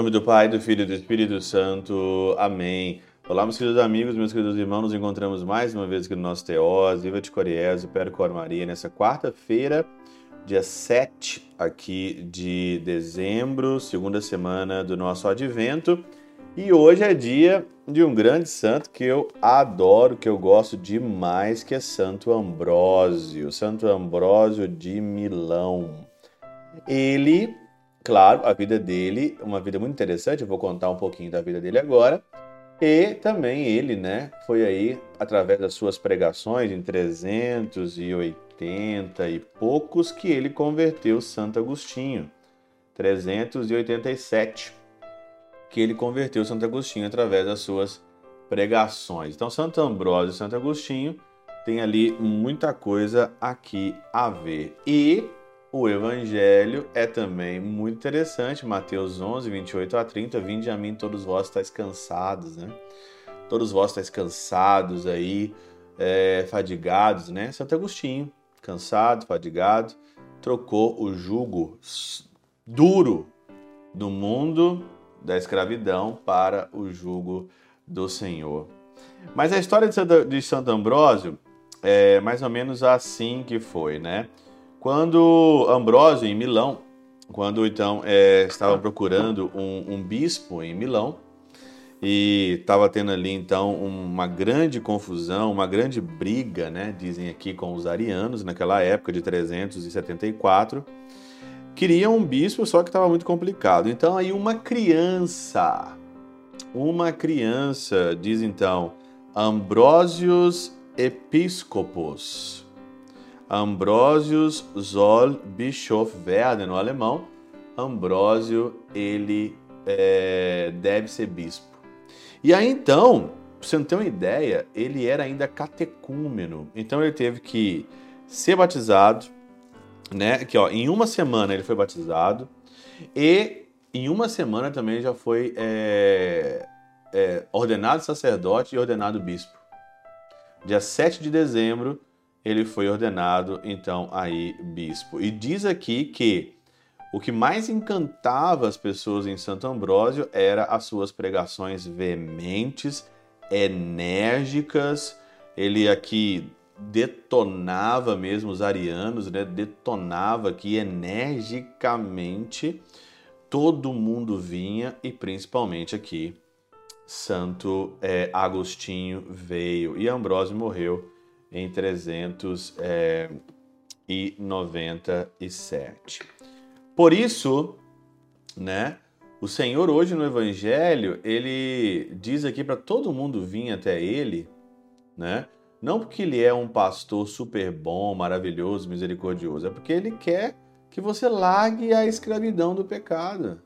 nome do Pai, do Filho e do Espírito Santo. Amém. Olá, meus queridos amigos, meus queridos irmãos, nos encontramos mais uma vez aqui no nosso Teós, Viva de Coriés, Percor Maria, nessa quarta-feira, dia 7 aqui de dezembro, segunda semana do nosso advento. E hoje é dia de um grande santo que eu adoro, que eu gosto demais, que é Santo Ambrósio, Santo Ambrósio de Milão. Ele claro, a vida dele, uma vida muito interessante, eu vou contar um pouquinho da vida dele agora. E também ele, né, foi aí através das suas pregações em 380 e poucos que ele converteu Santo Agostinho. 387 que ele converteu Santo Agostinho através das suas pregações. Então Santo Ambrósio e Santo Agostinho tem ali muita coisa aqui a ver. E o evangelho é também muito interessante, Mateus 11, 28 a 30, vinde a mim todos vós estáis cansados, né? Todos vós estáis cansados aí, é, fadigados, né? Santo Agostinho, cansado, fadigado, trocou o jugo duro do mundo da escravidão para o jugo do Senhor. Mas a história de Santo, de Santo Ambrósio é mais ou menos assim que foi, né? Quando Ambrósio, em Milão, quando então é, procurando um, um, bispo em Milão, e estava tendo ali então uma grande confusão, uma grande briga, né, dizem aqui, com os arianos, naquela época de 374, queriam um bispo, só que estava muito complicado. Então aí uma criança, uma criança, diz então, Ambrósios Episcopos, Ambrosius soll Bischof werden, no alemão. Ambrósio, ele é, deve ser bispo. E aí então, pra você não ter uma ideia, ele era ainda catecúmeno. Então ele teve que ser batizado, né? Que ó, em uma semana ele foi batizado e em uma semana também já foi é, é, ordenado sacerdote e ordenado bispo. Dia 7 de dezembro ele foi ordenado então aí bispo. E diz aqui que o que mais encantava as pessoas em Santo Ambrósio era as suas pregações veementes, enérgicas. Ele aqui detonava mesmo os arianos, né? detonava aqui energicamente. Todo mundo vinha e principalmente aqui Santo é, Agostinho veio e Ambrósio morreu em 397. Por isso, né, o Senhor hoje no Evangelho, ele diz aqui para todo mundo vir até ele, né? Não porque ele é um pastor super bom, maravilhoso, misericordioso, é porque ele quer que você largue a escravidão do pecado.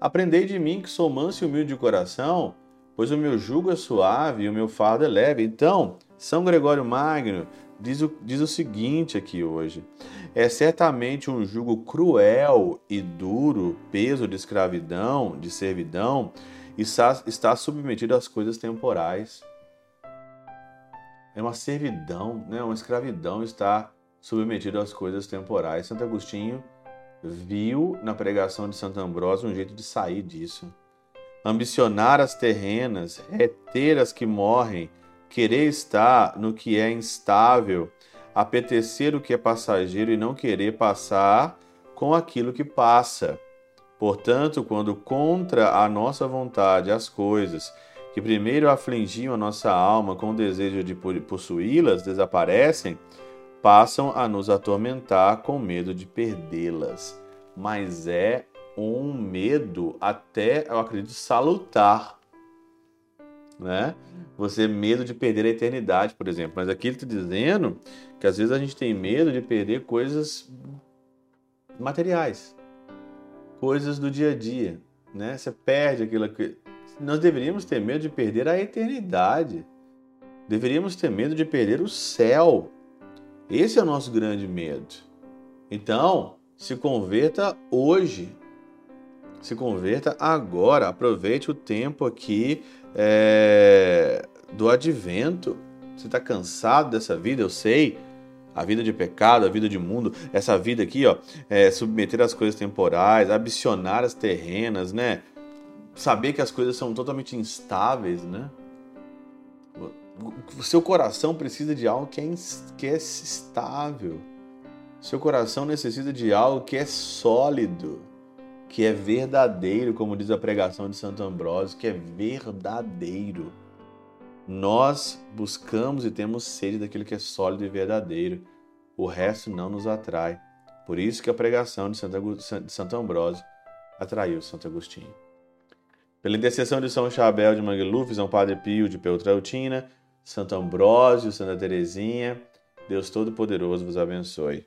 Aprendei de mim que sou manso e humilde de coração, pois o meu jugo é suave e o meu fardo é leve. Então, são Gregório Magno diz o, diz o seguinte aqui hoje: é certamente um jugo cruel e duro, peso de escravidão, de servidão, está, está submetido às coisas temporais. É uma servidão, né? uma escravidão está submetido às coisas temporais. Santo Agostinho viu na pregação de Santo Ambrósio um jeito de sair disso. Ambicionar as terrenas, reter as que morrem, querer estar no que é instável, apetecer o que é passageiro e não querer passar com aquilo que passa. Portanto, quando contra a nossa vontade as coisas que primeiro afligiam a nossa alma com o desejo de possuí-las desaparecem, passam a nos atormentar com medo de perdê-las. Mas é um medo até, eu acredito, salutar né? Você medo de perder a eternidade, por exemplo. Mas aqui ele está dizendo que às vezes a gente tem medo de perder coisas materiais, coisas do dia a dia, né? Você perde aquilo que nós deveríamos ter medo de perder a eternidade. Deveríamos ter medo de perder o céu. Esse é o nosso grande medo. Então, se converta hoje. Se converta agora. Aproveite o tempo aqui é, do advento. Você está cansado dessa vida, eu sei. A vida de pecado, a vida de mundo, essa vida aqui, ó, é, submeter as coisas temporais, ambicionar as terrenas, né? saber que as coisas são totalmente instáveis, né? O seu coração precisa de algo que é, que é estável. Seu coração necessita de algo que é sólido, que é verdadeiro, como diz a pregação de Santo Ambrósio, que é verdadeiro. Nós buscamos e temos sede daquilo que é sólido e verdadeiro. O resto não nos atrai. Por isso que a pregação de Santo Ambrósio atraiu Santo Agostinho. Pela intercessão de São Chabel de Mangluf, São Padre Pio de Peltrautina, Santo Ambrósio, Santa Teresinha, Deus Todo-Poderoso vos abençoe.